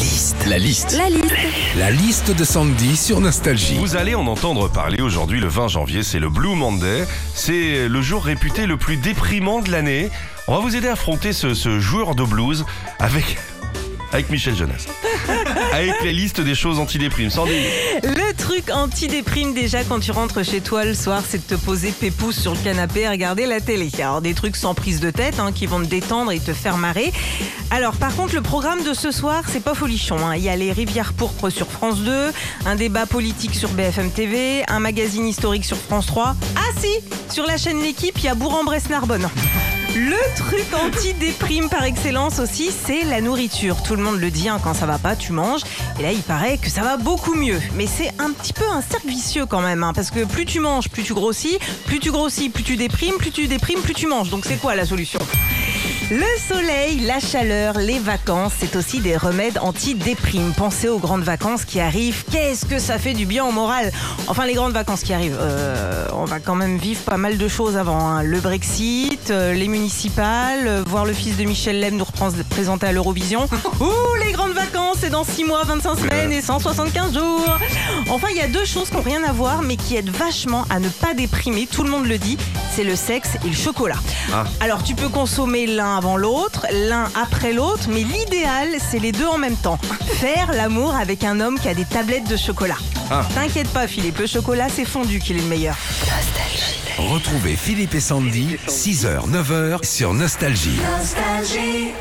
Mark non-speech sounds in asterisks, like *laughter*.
liste. La liste. La liste. La liste de Sandy sur Nostalgie. Vous allez en entendre parler aujourd'hui le 20 janvier, c'est le Blue Monday. C'est le jour réputé le plus déprimant de l'année. On va vous aider à affronter ce, ce joueur de blues avec, avec Michel Jonas. *laughs* avec les listes des choses anti-déprime. Sandy, Le truc anti-déprime déjà quand tu rentres chez toi le soir, c'est de te poser pépouze sur le canapé et regarder la télé. Alors des trucs sans prise de tête hein, qui vont te détendre et te faire marrer. Alors par contre le programme de ce soir c'est pas folichon. hein. Il y a les rivières pourpres sur France 2, un débat politique sur BFM TV, un magazine historique sur France 3. Ah si, sur la chaîne L'équipe il y a Bourg-en-Bresse-Narbonne. Le truc anti-déprime par excellence aussi, c'est la nourriture. Tout le monde le dit, hein, quand ça va pas, tu manges. Et là, il paraît que ça va beaucoup mieux. Mais c'est un petit peu un cercle vicieux quand même, hein, parce que plus tu manges, plus tu grossis. Plus tu grossis, plus tu déprimes. Plus tu déprimes, plus tu manges. Donc c'est quoi la solution? Le soleil, la chaleur, les vacances, c'est aussi des remèdes anti-déprime. Pensez aux grandes vacances qui arrivent. Qu'est-ce que ça fait du bien au moral? Enfin, les grandes vacances qui arrivent. euh, on va quand même vivre pas mal de choses avant. hein. Le Brexit, euh, les municipales, euh, voir le fils de Michel Lem nous représenter à l'Eurovision. *laughs* Ouh, les grandes vacances, c'est dans 6 mois, 25 semaines et 175 jours. Enfin, il y a deux choses qui n'ont rien à voir, mais qui aident vachement à ne pas déprimer. Tout le monde le dit, c'est le sexe et le chocolat. Ah. Alors, tu peux consommer l'un avant l'autre, l'un après l'autre, mais l'idéal, c'est les deux en même temps. Faire l'amour avec un homme qui a des tablettes de chocolat. Ah. T'inquiète pas, Philippe, le chocolat, c'est fondu qu'il est le meilleur. Retrouvez Philippe et Sandy, 6h, 9h sur Nostalgie. Nostalgie.